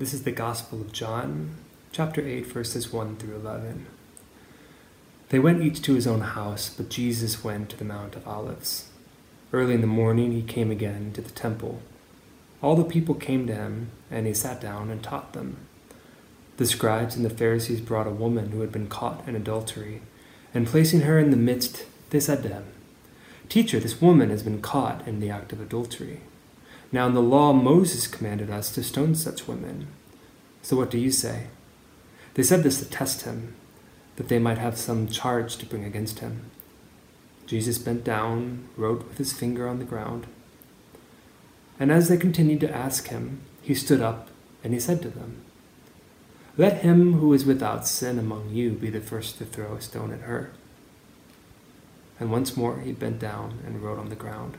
This is the Gospel of John, chapter 8, verses 1 through 11. They went each to his own house, but Jesus went to the Mount of Olives. Early in the morning he came again to the temple. All the people came to him, and he sat down and taught them. The scribes and the Pharisees brought a woman who had been caught in adultery, and placing her in the midst, they said to him, Teacher, this woman has been caught in the act of adultery. Now in the law, Moses commanded us to stone such women. So what do you say? They said this to test him, that they might have some charge to bring against him. Jesus bent down, wrote with his finger on the ground. And as they continued to ask him, he stood up and he said to them, Let him who is without sin among you be the first to throw a stone at her. And once more he bent down and wrote on the ground.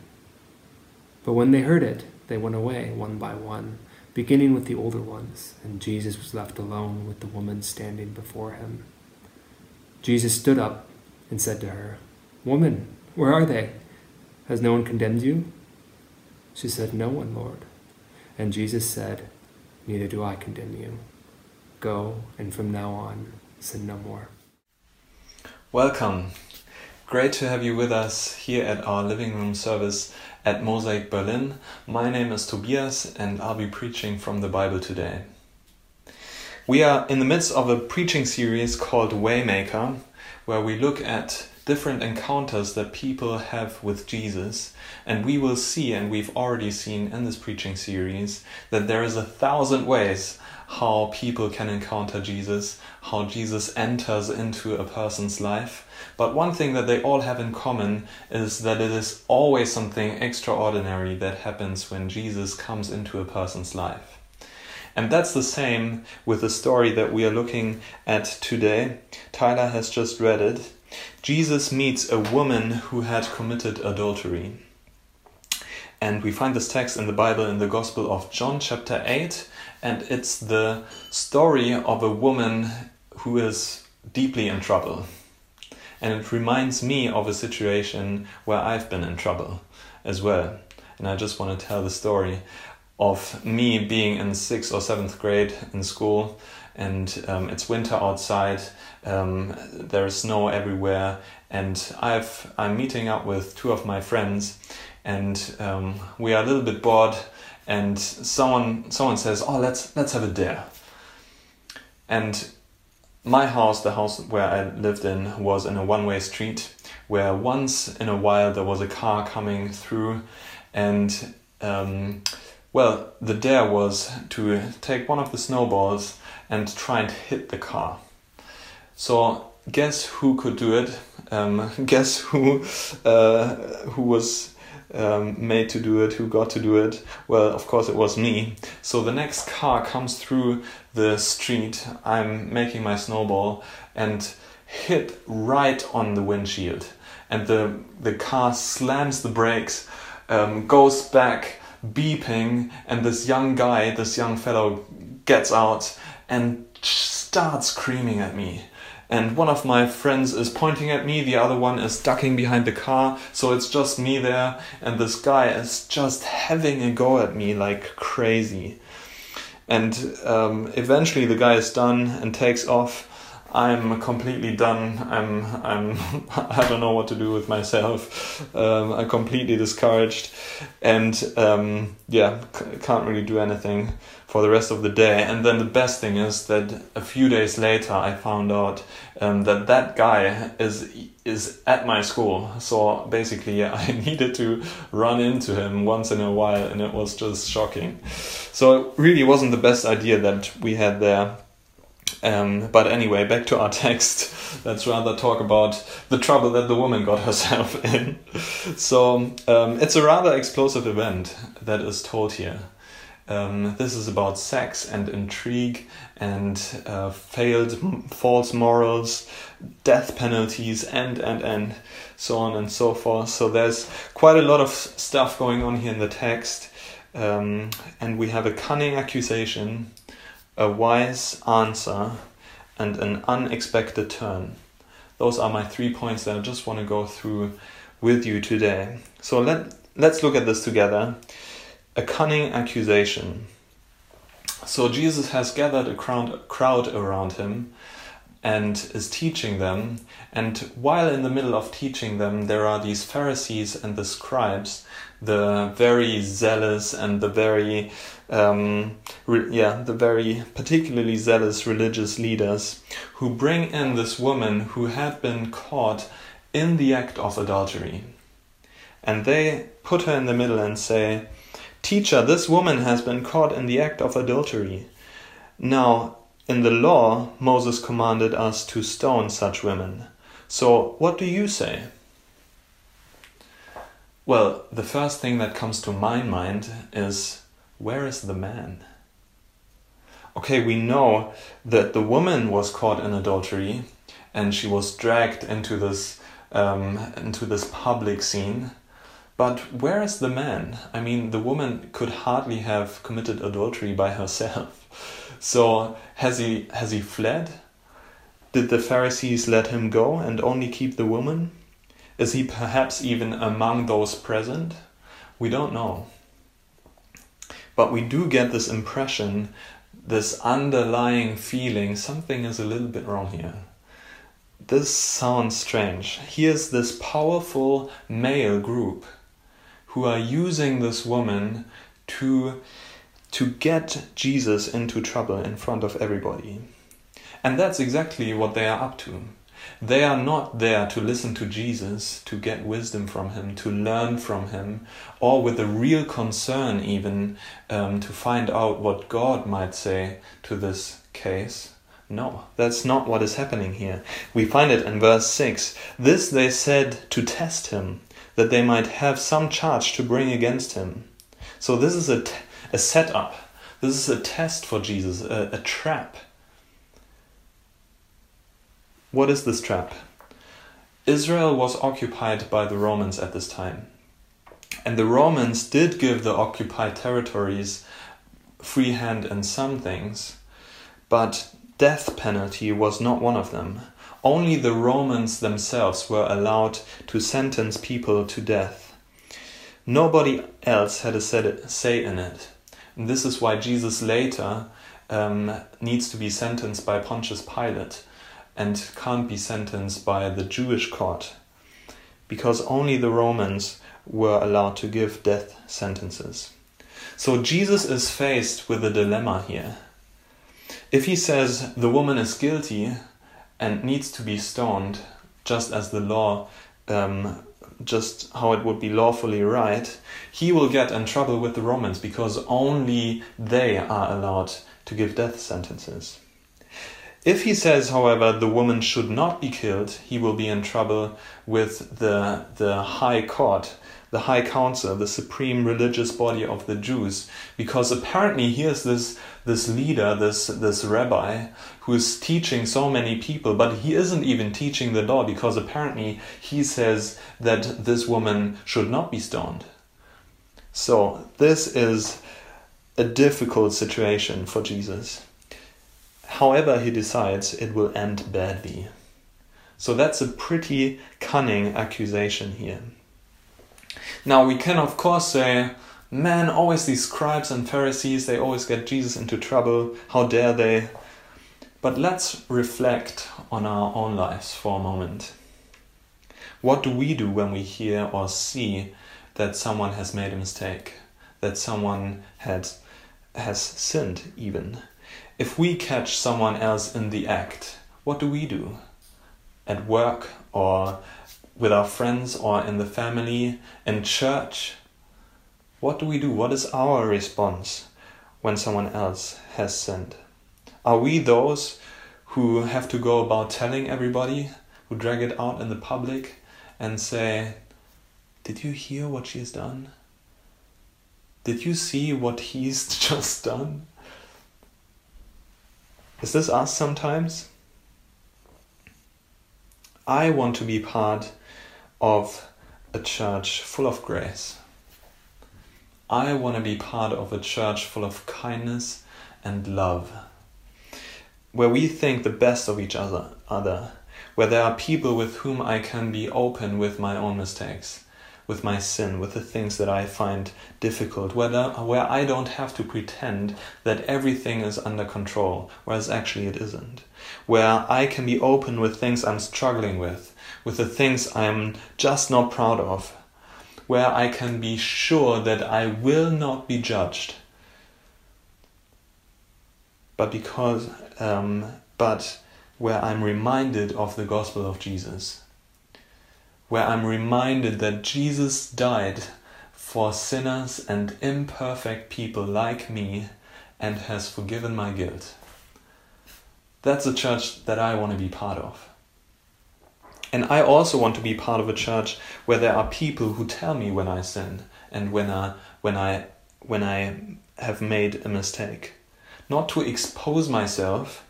But when they heard it, they went away one by one, beginning with the older ones, and Jesus was left alone with the woman standing before him. Jesus stood up and said to her, Woman, where are they? Has no one condemned you? She said, No one, Lord. And Jesus said, Neither do I condemn you. Go, and from now on, sin no more. Welcome. Great to have you with us here at our living room service at Mosaic Berlin. My name is Tobias and I'll be preaching from the Bible today. We are in the midst of a preaching series called Waymaker, where we look at different encounters that people have with Jesus. And we will see, and we've already seen in this preaching series, that there is a thousand ways how people can encounter Jesus, how Jesus enters into a person's life. But one thing that they all have in common is that it is always something extraordinary that happens when Jesus comes into a person's life. And that's the same with the story that we are looking at today. Tyler has just read it. Jesus meets a woman who had committed adultery. And we find this text in the Bible in the Gospel of John, chapter 8, and it's the story of a woman who is deeply in trouble. And it reminds me of a situation where I've been in trouble as well. And I just want to tell the story of me being in sixth or seventh grade in school, and um, it's winter outside. Um, there's snow everywhere, and I've I'm meeting up with two of my friends, and um, we are a little bit bored. And someone someone says, "Oh, let's let's have a dare." And my house, the house where I lived in, was in a one way street where once in a while there was a car coming through, and um, well, the dare was to take one of the snowballs and try and hit the car. So, guess who could do it? Um, guess who uh, who was um, made to do it, who got to do it? Well, of course, it was me. So the next car comes through the street. I'm making my snowball and hit right on the windshield, and the the car slams the brakes, um, goes back beeping, and this young guy, this young fellow, gets out and starts screaming at me. And one of my friends is pointing at me, the other one is ducking behind the car, so it's just me there, and this guy is just having a go at me like crazy. And um, eventually the guy is done and takes off. I'm completely done. I'm I'm I don't know what to do with myself. Um, I'm completely discouraged, and um, yeah, c- can't really do anything for the rest of the day. And then the best thing is that a few days later, I found out um, that that guy is is at my school. So basically, I needed to run into him once in a while, and it was just shocking. So it really wasn't the best idea that we had there. Um, but anyway, back to our text. Let's rather talk about the trouble that the woman got herself in. So um, it's a rather explosive event that is told here. Um, this is about sex and intrigue and uh, failed false morals, death penalties, and and and so on and so forth. So there's quite a lot of stuff going on here in the text, um, and we have a cunning accusation a wise answer, and an unexpected turn. Those are my three points that I just want to go through with you today. So let let's look at this together. A cunning accusation. So Jesus has gathered a crowd, around him and is teaching them. And while in the middle of teaching them, there are these Pharisees and the scribes, the very zealous and the very, um, re- yeah, the very particularly zealous religious leaders who bring in this woman who had been caught in the act of adultery. And they put her in the middle and say, Teacher, this woman has been caught in the act of adultery. Now, in the law, Moses commanded us to stone such women. So, what do you say? Well, the first thing that comes to my mind is where is the man? Okay, we know that the woman was caught in adultery and she was dragged into this um, into this public scene. But where is the man? I mean, the woman could hardly have committed adultery by herself. So has he has he fled? Did the Pharisees let him go and only keep the woman? Is he perhaps even among those present? We don't know. But we do get this impression, this underlying feeling something is a little bit wrong here. This sounds strange. Here's this powerful male group who are using this woman to to get Jesus into trouble in front of everybody. And that's exactly what they are up to. They are not there to listen to Jesus, to get wisdom from him, to learn from him, or with a real concern, even um, to find out what God might say to this case. No, that's not what is happening here. We find it in verse 6. This they said to test him, that they might have some charge to bring against him. So, this is a, t- a setup. This is a test for Jesus, a, a trap. What is this trap? Israel was occupied by the Romans at this time. And the Romans did give the occupied territories free hand in some things, but death penalty was not one of them. Only the Romans themselves were allowed to sentence people to death. Nobody else had a say in it. And this is why Jesus later um, needs to be sentenced by Pontius Pilate and can't be sentenced by the Jewish court because only the Romans were allowed to give death sentences. So Jesus is faced with a dilemma here. If he says the woman is guilty and needs to be stoned, just as the law um, just how it would be lawfully right, he will get in trouble with the Romans because only they are allowed to give death sentences. If he says, however, the woman should not be killed, he will be in trouble with the, the High Court, the High Council, the supreme religious body of the Jews, because apparently here's this, this leader, this, this rabbi, who is teaching so many people, but he isn't even teaching the law because apparently he says that this woman should not be stoned. So, this is a difficult situation for Jesus. However, he decides it will end badly. So, that's a pretty cunning accusation here. Now, we can, of course, say, man, always these scribes and Pharisees, they always get Jesus into trouble. How dare they? But let's reflect on our own lives for a moment. What do we do when we hear or see that someone has made a mistake, that someone had has sinned even? If we catch someone else in the act, what do we do? At work or with our friends or in the family, in church? What do we do? What is our response when someone else has sinned? Are we those who have to go about telling everybody, who drag it out in the public and say, Did you hear what she has done? Did you see what he's just done? Is this us sometimes? I want to be part of a church full of grace. I want to be part of a church full of kindness and love where we think the best of each other, other, where there are people with whom I can be open with my own mistakes, with my sin, with the things that I find difficult, whether, where I don't have to pretend that everything is under control, whereas actually it isn't. Where I can be open with things I'm struggling with, with the things I'm just not proud of, where I can be sure that I will not be judged. But because, um, but where I'm reminded of the gospel of Jesus where I'm reminded that Jesus died for sinners and imperfect people like me and has forgiven my guilt. That's a church that I want to be part of. And I also want to be part of a church where there are people who tell me when I sin and when I when I when I have made a mistake. Not to expose myself,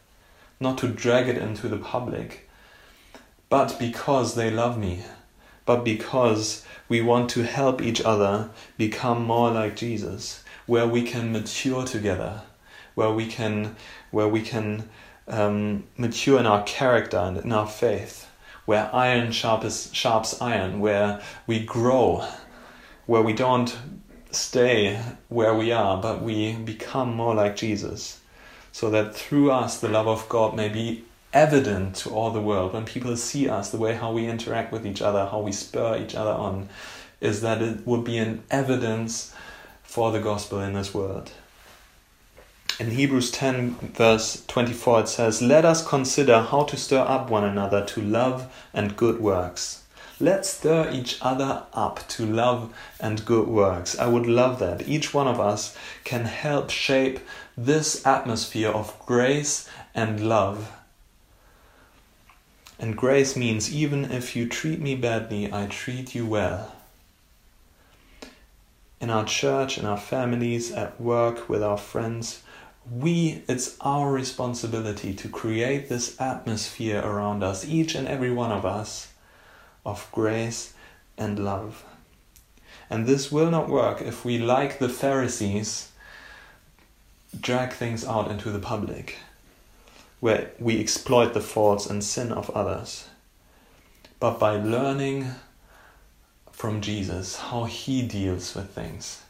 not to drag it into the public, but because they love me but because we want to help each other become more like Jesus, where we can mature together, where we can, where we can um, mature in our character and in our faith, where iron sharps, sharps iron, where we grow, where we don't stay where we are, but we become more like Jesus, so that through us the love of God may be evident to all the world. When people see us the way how we interact with each other how we spur each other on is that it would be an evidence for the gospel in this world in hebrews 10 verse 24 it says let us consider how to stir up one another to love and good works. Let's stir each other up to love and good works. I would love that. Each one of us can help shape this atmosphere of grace and love. And grace means even if you treat me badly, I treat you well. In our church, in our families, at work, with our friends, we, it's our responsibility to create this atmosphere around us, each and every one of us, of grace and love. And this will not work if we, like the Pharisees, drag things out into the public where we exploit the faults and sin of others, but by learning from Jesus how he deals with things.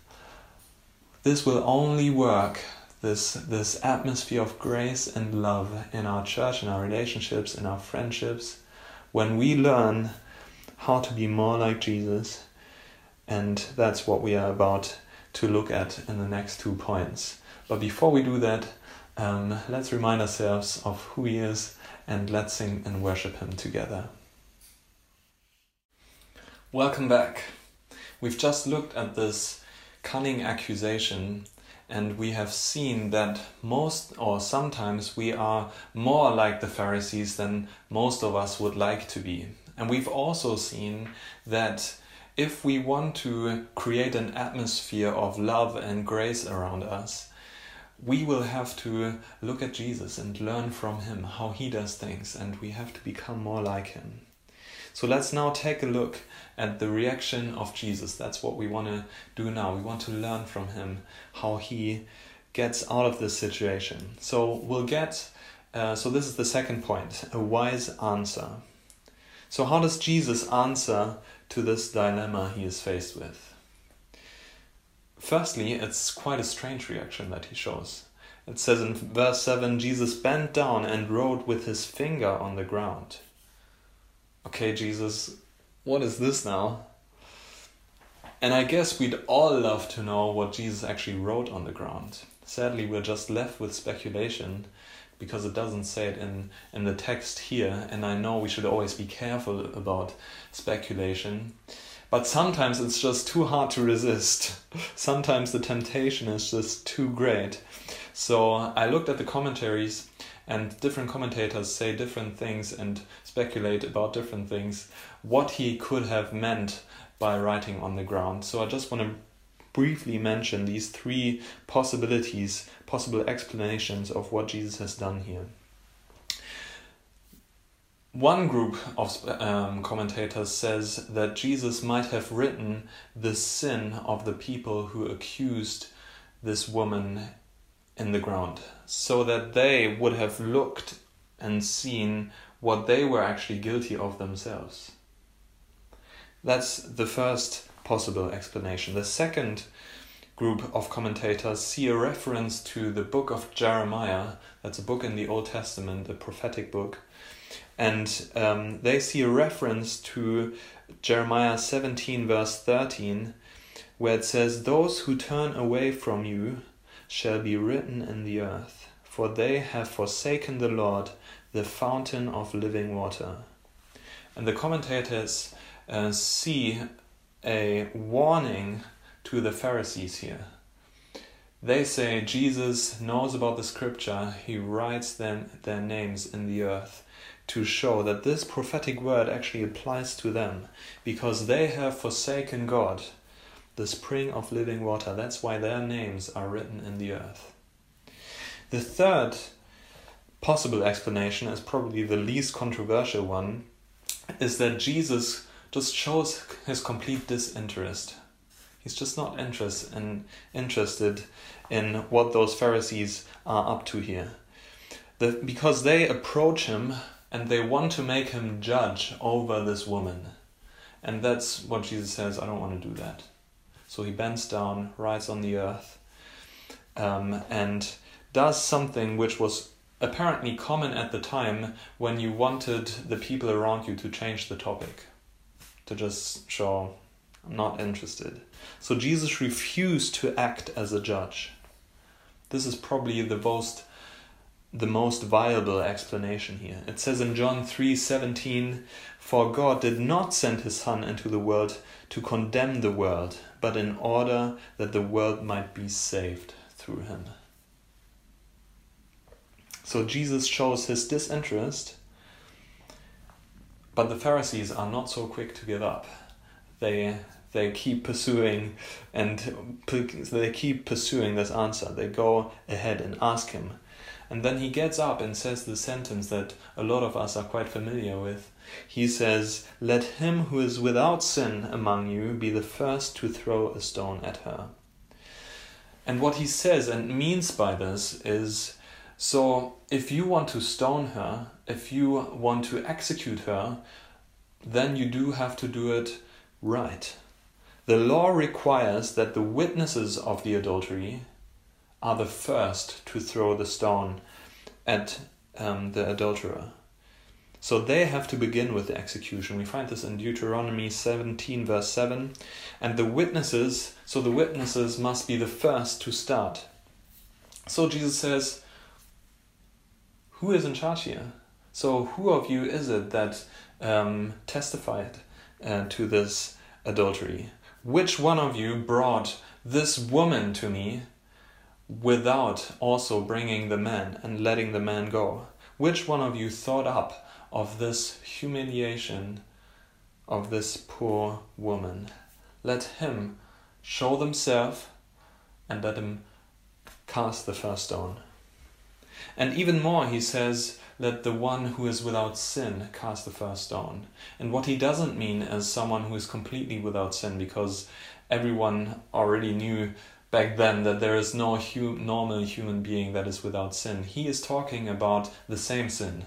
This will only work, this, this atmosphere of grace and love in our church, in our relationships, in our friendships, when we learn how to be more like Jesus. And that's what we are about to look at in the next two points. But before we do that, um, let's remind ourselves of who He is and let's sing and worship Him together. Welcome back. We've just looked at this cunning accusation and we have seen that most or sometimes we are more like the Pharisees than most of us would like to be. And we've also seen that if we want to create an atmosphere of love and grace around us, we will have to look at Jesus and learn from him how he does things, and we have to become more like him. So let's now take a look at the reaction of Jesus. That's what we want to do now. We want to learn from him how he gets out of this situation. So we'll get, uh, so this is the second point a wise answer. So, how does Jesus answer to this dilemma he is faced with? Firstly, it's quite a strange reaction that he shows. It says in verse 7 Jesus bent down and wrote with his finger on the ground. Okay, Jesus, what is this now? And I guess we'd all love to know what Jesus actually wrote on the ground. Sadly, we're just left with speculation because it doesn't say it in, in the text here, and I know we should always be careful about speculation. But sometimes it's just too hard to resist. Sometimes the temptation is just too great. So I looked at the commentaries, and different commentators say different things and speculate about different things, what he could have meant by writing on the ground. So I just want to briefly mention these three possibilities, possible explanations of what Jesus has done here. One group of um, commentators says that Jesus might have written the sin of the people who accused this woman in the ground, so that they would have looked and seen what they were actually guilty of themselves. That's the first possible explanation. The second group of commentators see a reference to the book of Jeremiah. That's a book in the Old Testament, a prophetic book. And um, they see a reference to Jeremiah 17, verse 13, where it says, Those who turn away from you shall be written in the earth, for they have forsaken the Lord, the fountain of living water. And the commentators uh, see a warning to the Pharisees here. They say Jesus knows about the scripture, he writes them their names in the earth to show that this prophetic word actually applies to them because they have forsaken God, the spring of living water. That's why their names are written in the earth. The third possible explanation is probably the least controversial one is that Jesus just shows his complete disinterest. He's just not interest in, interested in what those Pharisees are up to here. The, because they approach him and they want to make him judge over this woman. And that's what Jesus says I don't want to do that. So he bends down, writes on the earth, um, and does something which was apparently common at the time when you wanted the people around you to change the topic to just show I'm not interested. So Jesus refused to act as a judge. This is probably the most the most viable explanation here. It says in John 3:17, "For God did not send his son into the world to condemn the world, but in order that the world might be saved through him." So Jesus shows his disinterest but the Pharisees are not so quick to give up. They they keep pursuing and they keep pursuing this answer. They go ahead and ask him. And then he gets up and says the sentence that a lot of us are quite familiar with. He says, Let him who is without sin among you be the first to throw a stone at her. And what he says and means by this is so if you want to stone her, if you want to execute her, then you do have to do it right. The law requires that the witnesses of the adultery are the first to throw the stone at um, the adulterer. So they have to begin with the execution. We find this in Deuteronomy 17, verse 7. And the witnesses, so the witnesses must be the first to start. So Jesus says, Who is in charge here? So, who of you is it that um, testified uh, to this adultery? Which one of you brought this woman to me without also bringing the man and letting the man go? Which one of you thought up of this humiliation of this poor woman? Let him show themselves and let him cast the first stone. And even more, he says, let the one who is without sin cast the first stone. And what he doesn't mean is someone who is completely without sin, because everyone already knew back then that there is no hu- normal human being that is without sin. He is talking about the same sin.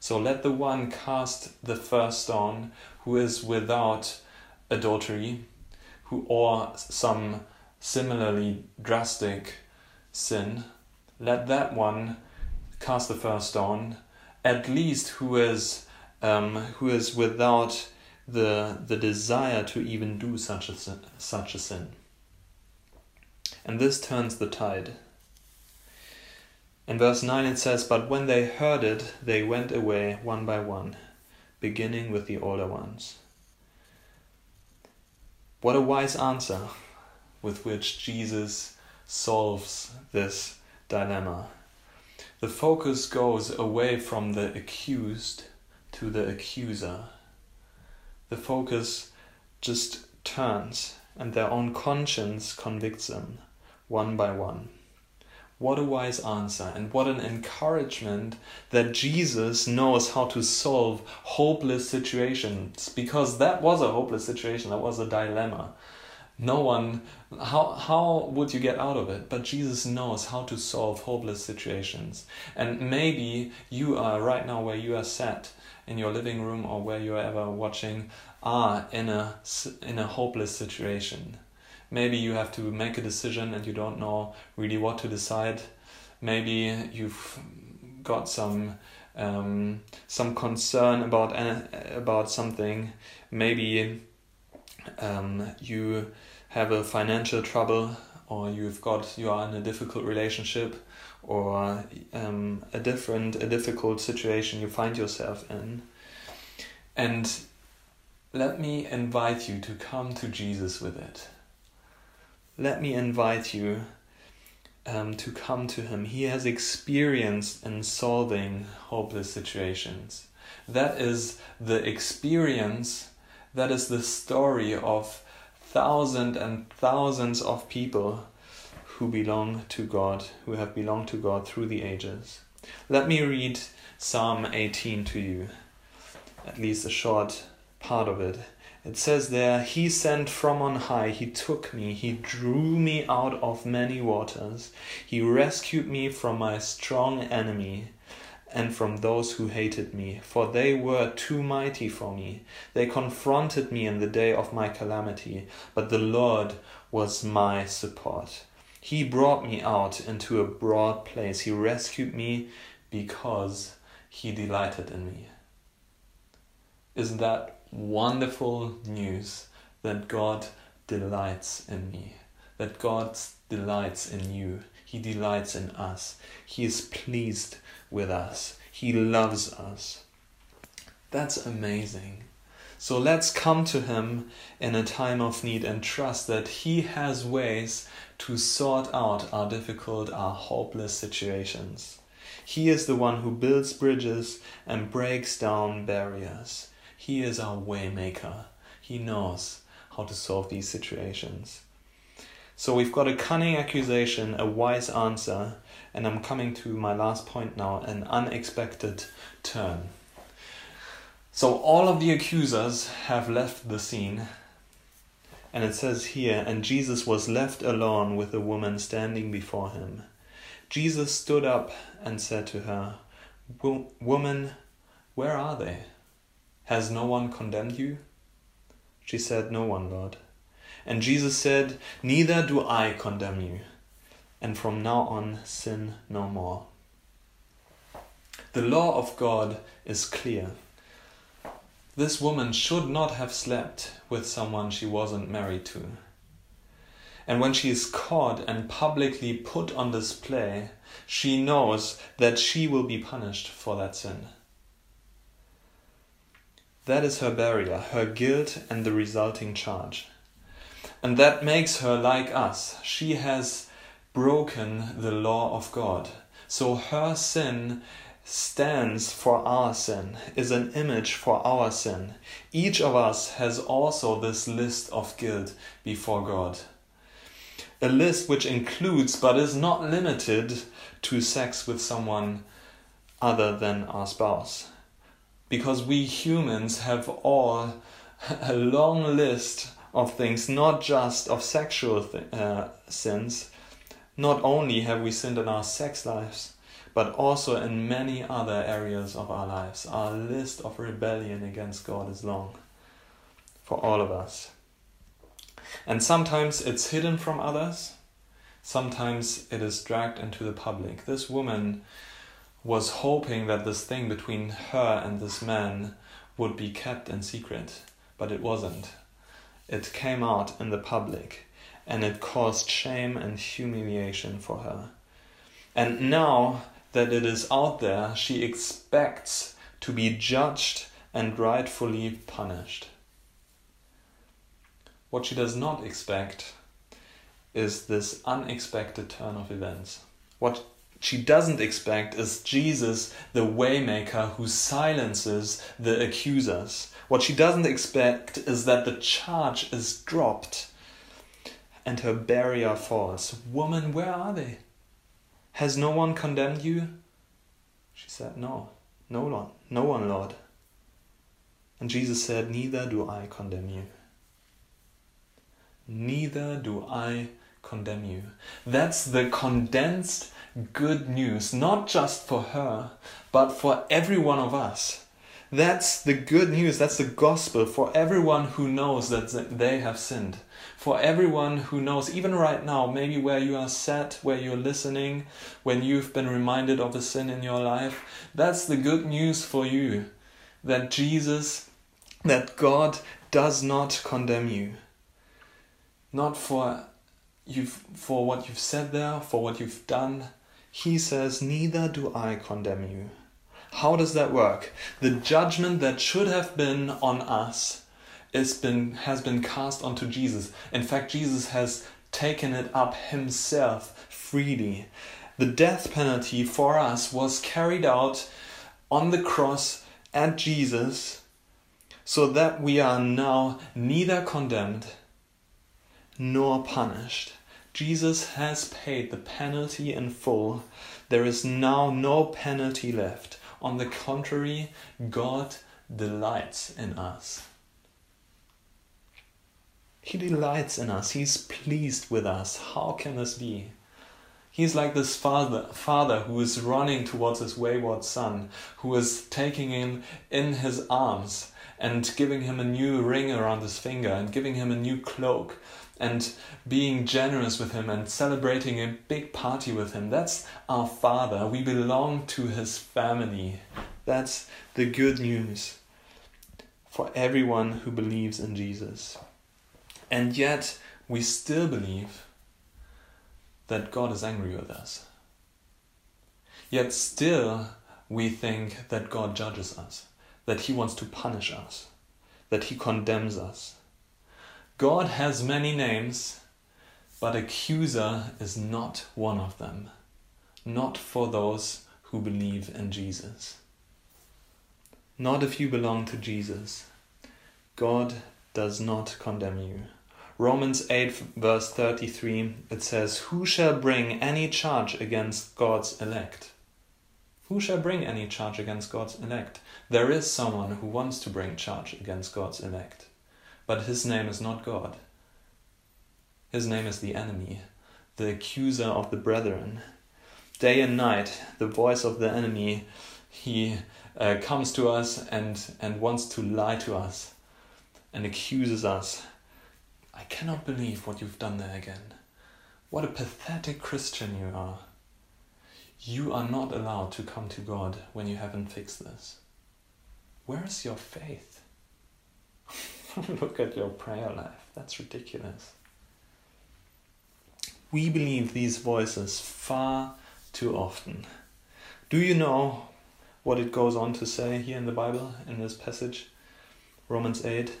So let the one cast the first stone who is without adultery, who or some similarly drastic sin. Let that one cast the first stone, at least who is um, who is without the the desire to even do such a sin, such a sin. And this turns the tide. In verse 9 it says, But when they heard it, they went away one by one, beginning with the older ones. What a wise answer with which Jesus solves this dilemma the focus goes away from the accused to the accuser. The focus just turns, and their own conscience convicts them one by one. What a wise answer, and what an encouragement that Jesus knows how to solve hopeless situations, because that was a hopeless situation, that was a dilemma. No one, how, how would you get out of it? But Jesus knows how to solve hopeless situations. And maybe you are right now where you are sat in your living room or where you're ever watching are in a, in a hopeless situation. Maybe you have to make a decision and you don't know really what to decide. Maybe you've got some um, some concern about about something. Maybe um, you have a financial trouble, or you've got you are in a difficult relationship, or um, a different a difficult situation you find yourself in, and let me invite you to come to Jesus with it. Let me invite you um, to come to Him. He has experience in solving hopeless situations. That is the experience, that is the story of thousands and thousands of people who belong to God, who have belonged to God through the ages. Let me read Psalm 18 to you, at least a short part of it. It says there, He sent from on high, He took me, He drew me out of many waters, He rescued me from my strong enemy and from those who hated me, for they were too mighty for me. They confronted me in the day of my calamity, but the Lord was my support. He brought me out into a broad place. He rescued me because he delighted in me. Isn't that wonderful news that God delights in me, that God delights in you. He delights in us. He is pleased with us. He loves us. That's amazing. So let's come to Him in a time of need and trust that He has ways to sort out our difficult, our hopeless situations. He is the one who builds bridges and breaks down barriers. He is our waymaker. He knows how to solve these situations. So we've got a cunning accusation, a wise answer, and I'm coming to my last point now an unexpected turn. So all of the accusers have left the scene. And it says here, and Jesus was left alone with the woman standing before him. Jesus stood up and said to her, Woman, where are they? Has no one condemned you? She said, No one, Lord. And Jesus said, Neither do I condemn you. And from now on, sin no more. The law of God is clear. This woman should not have slept with someone she wasn't married to. And when she is caught and publicly put on display, she knows that she will be punished for that sin. That is her barrier, her guilt, and the resulting charge. And that makes her like us. She has broken the law of God. So her sin stands for our sin, is an image for our sin. Each of us has also this list of guilt before God. A list which includes but is not limited to sex with someone other than our spouse because we humans have all a long list of things, not just of sexual th- uh, sins. Not only have we sinned in our sex lives, but also in many other areas of our lives. Our list of rebellion against God is long for all of us. And sometimes it's hidden from others, sometimes it is dragged into the public. This woman was hoping that this thing between her and this man would be kept in secret, but it wasn't. It came out in the public, and it caused shame and humiliation for her. And now that it is out there, she expects to be judged and rightfully punished. What she does not expect is this unexpected turn of events. What she doesn't expect is Jesus, the waymaker who silences the accusers. What she doesn't expect is that the charge is dropped and her barrier falls. Woman, where are they? Has no one condemned you? She said, No, no one, no one, Lord. And Jesus said, Neither do I condemn you. neither do I condemn you. That's the condensed good news, not just for her, but for every one of us. That's the good news, that's the gospel for everyone who knows that they have sinned. For everyone who knows, even right now, maybe where you are sat, where you're listening, when you've been reminded of a sin in your life, that's the good news for you. That Jesus, that God does not condemn you. Not for you for what you've said there, for what you've done. He says, Neither do I condemn you. How does that work? The judgment that should have been on us is been, has been cast onto Jesus. In fact, Jesus has taken it up himself freely. The death penalty for us was carried out on the cross at Jesus so that we are now neither condemned nor punished. Jesus has paid the penalty in full. There is now no penalty left. On the contrary, God delights in us. He delights in us. He's pleased with us. How can this be? He's like this father, father who is running towards his wayward son, who is taking him in his arms and giving him a new ring around his finger and giving him a new cloak and being generous with him and celebrating a big party with him. That's our Father. We belong to his family. That's the good news for everyone who believes in Jesus. And yet, we still believe that God is angry with us. Yet, still, we think that God judges us, that He wants to punish us, that He condemns us. God has many names, but accuser is not one of them, not for those who believe in Jesus. Not if you belong to Jesus. God does not condemn you. Romans 8, verse 33, it says, Who shall bring any charge against God's elect? Who shall bring any charge against God's elect? There is someone who wants to bring charge against God's elect but his name is not God. His name is the enemy, the accuser of the brethren. Day and night, the voice of the enemy, he uh, comes to us and, and wants to lie to us and accuses us. I cannot believe what you've done there again. What a pathetic Christian you are. You are not allowed to come to God when you haven't fixed this. Where is your faith? Look at your prayer life. That's ridiculous. We believe these voices far too often. Do you know what it goes on to say here in the Bible, in this passage? Romans 8.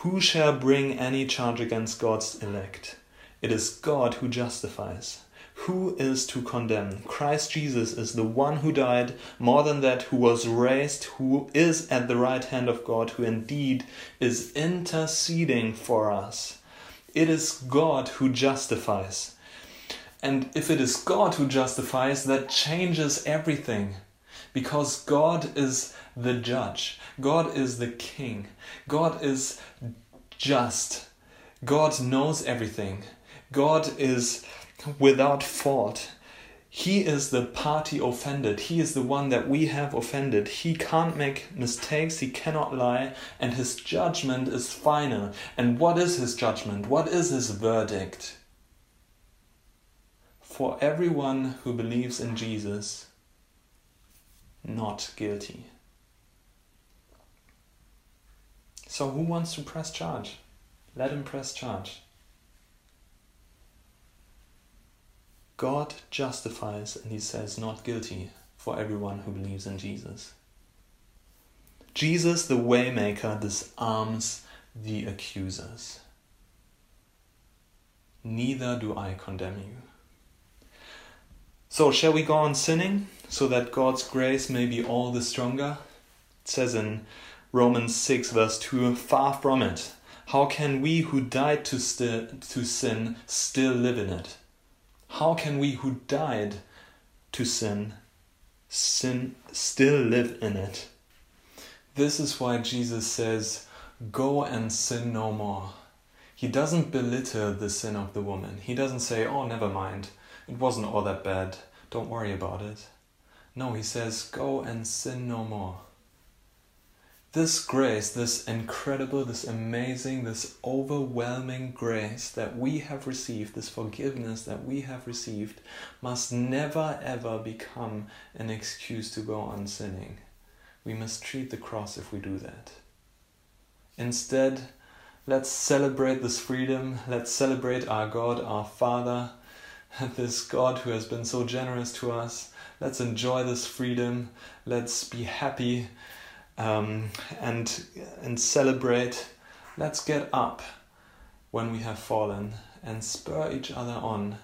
Who shall bring any charge against God's elect? It is God who justifies. Who is to condemn? Christ Jesus is the one who died, more than that, who was raised, who is at the right hand of God, who indeed is interceding for us. It is God who justifies. And if it is God who justifies, that changes everything. Because God is the judge, God is the king, God is just, God knows everything, God is without fault. He is the party offended. He is the one that we have offended. He can't make mistakes. He cannot lie. And his judgment is final. And what is his judgment? What is his verdict? For everyone who believes in Jesus, not guilty. So, who wants to press charge? Let him press charge. God justifies and he says not guilty for everyone who believes in Jesus. Jesus, the waymaker, disarms the accusers. Neither do I condemn you. So, shall we go on sinning so that God's grace may be all the stronger? It says in Romans 6, verse 2 Far from it. How can we who died to, st- to sin still live in it? How can we who died to sin, sin still live in it? This is why Jesus says, Go and sin no more. he doesn't belittle the sin of the woman. He doesn't say, oh, never mind, it wasn't all that bad, don't worry about it. No, he says, go and sin no more. This grace, this incredible, this amazing, this overwhelming grace that we have received, this forgiveness that we have received, must never ever become an excuse to go on sinning. We must treat the cross if we do that. Instead, let's celebrate this freedom. Let's celebrate our God, our Father, this God who has been so generous to us. Let's enjoy this freedom. Let's be happy um, and and celebrate. Let's get up when we have fallen and spur each other on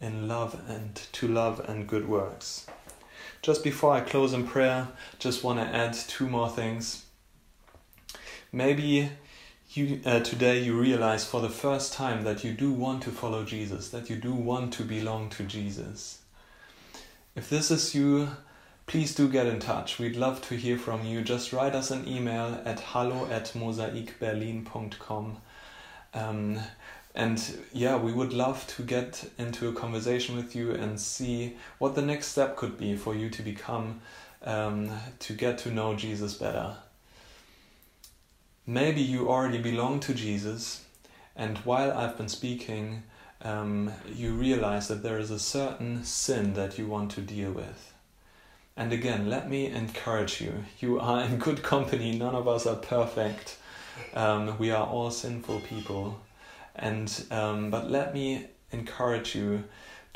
in love and to love and good works. Just before I close in prayer, just want to add two more things. Maybe you uh, today you realize for the first time that you do want to follow Jesus, that you do want to belong to Jesus. If this is you, please do get in touch. We'd love to hear from you. Just write us an email at hello at mosaicberlin.com. Um, and yeah, we would love to get into a conversation with you and see what the next step could be for you to become, um, to get to know Jesus better. Maybe you already belong to Jesus, and while I've been speaking, um, you realize that there is a certain sin that you want to deal with. And again, let me encourage you. You are in good company. None of us are perfect. Um, we are all sinful people. And um, but let me encourage you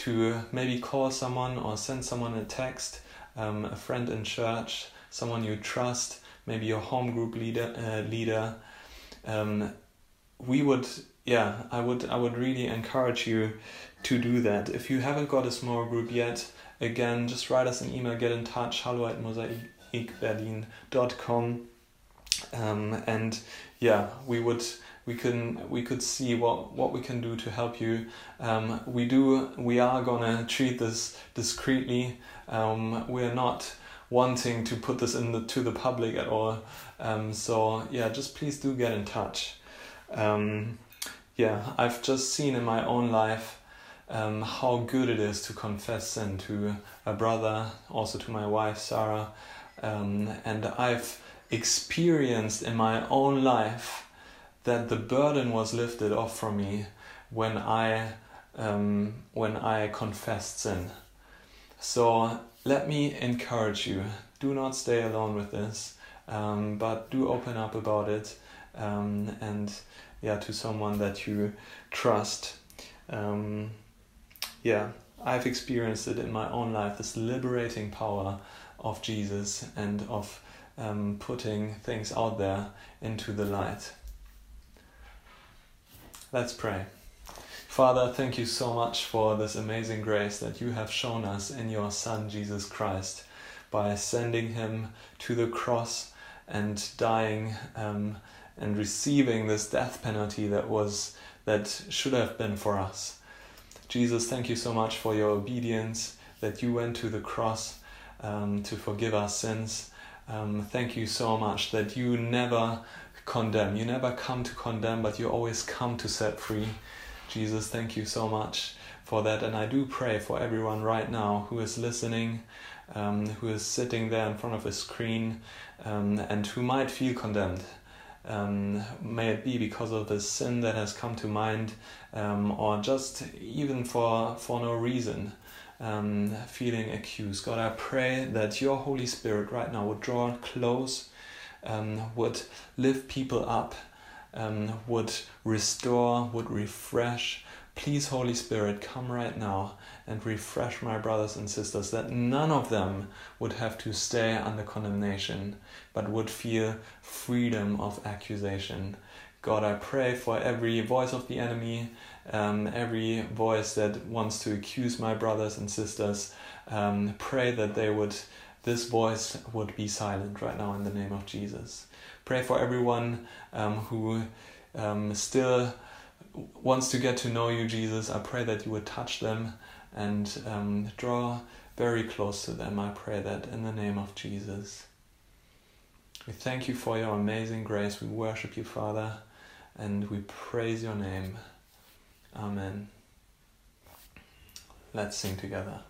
to maybe call someone or send someone a text, um, a friend in church, someone you trust, maybe your home group leader. Uh, leader. Um, we would, yeah, I would, I would really encourage you to do that. If you haven't got a small group yet, again, just write us an email, get in touch, hello at mosaicberlin.com. Um, and yeah, we would we can we could see what what we can do to help you. Um, we do we are gonna treat this discreetly. Um, we're not wanting to put this in the to the public at all. Um, so yeah, just please do get in touch. Um, yeah, I've just seen in my own life um, how good it is to confess sin to a brother, also to my wife Sarah, um, and I've experienced in my own life that the burden was lifted off from me when I um, when I confessed sin. So let me encourage you: do not stay alone with this, um, but do open up about it, um, and yeah, to someone that you trust. Um, yeah, I've experienced it in my own life. This liberating power of Jesus and of um, putting things out there into the light. Let's pray. Father, thank you so much for this amazing grace that you have shown us in your Son, Jesus Christ, by sending him to the cross and dying um, and receiving this death penalty that was that should have been for us. Jesus, thank you so much for your obedience that you went to the cross um, to forgive our sins. Um, thank you so much that you never condemn. You never come to condemn, but you always come to set free. Jesus, thank you so much for that. And I do pray for everyone right now who is listening, um, who is sitting there in front of a screen, um, and who might feel condemned. Um, may it be because of the sin that has come to mind, um, or just even for, for no reason. Um, feeling accused. God, I pray that your Holy Spirit right now would draw close um, would lift people up, um, would restore, would refresh. Please, Holy Spirit, come right now and refresh my brothers and sisters that none of them would have to stay under condemnation, but would feel freedom of accusation. God, I pray for every voice of the enemy, um, every voice that wants to accuse my brothers and sisters. Um, pray that they would this voice would be silent right now in the name of Jesus. Pray for everyone um, who um, still wants to get to know you, Jesus. I pray that you would touch them and um, draw very close to them. I pray that in the name of Jesus. We thank you for your amazing grace. We worship you, Father. and we praise your name. Amen. Let's sing together.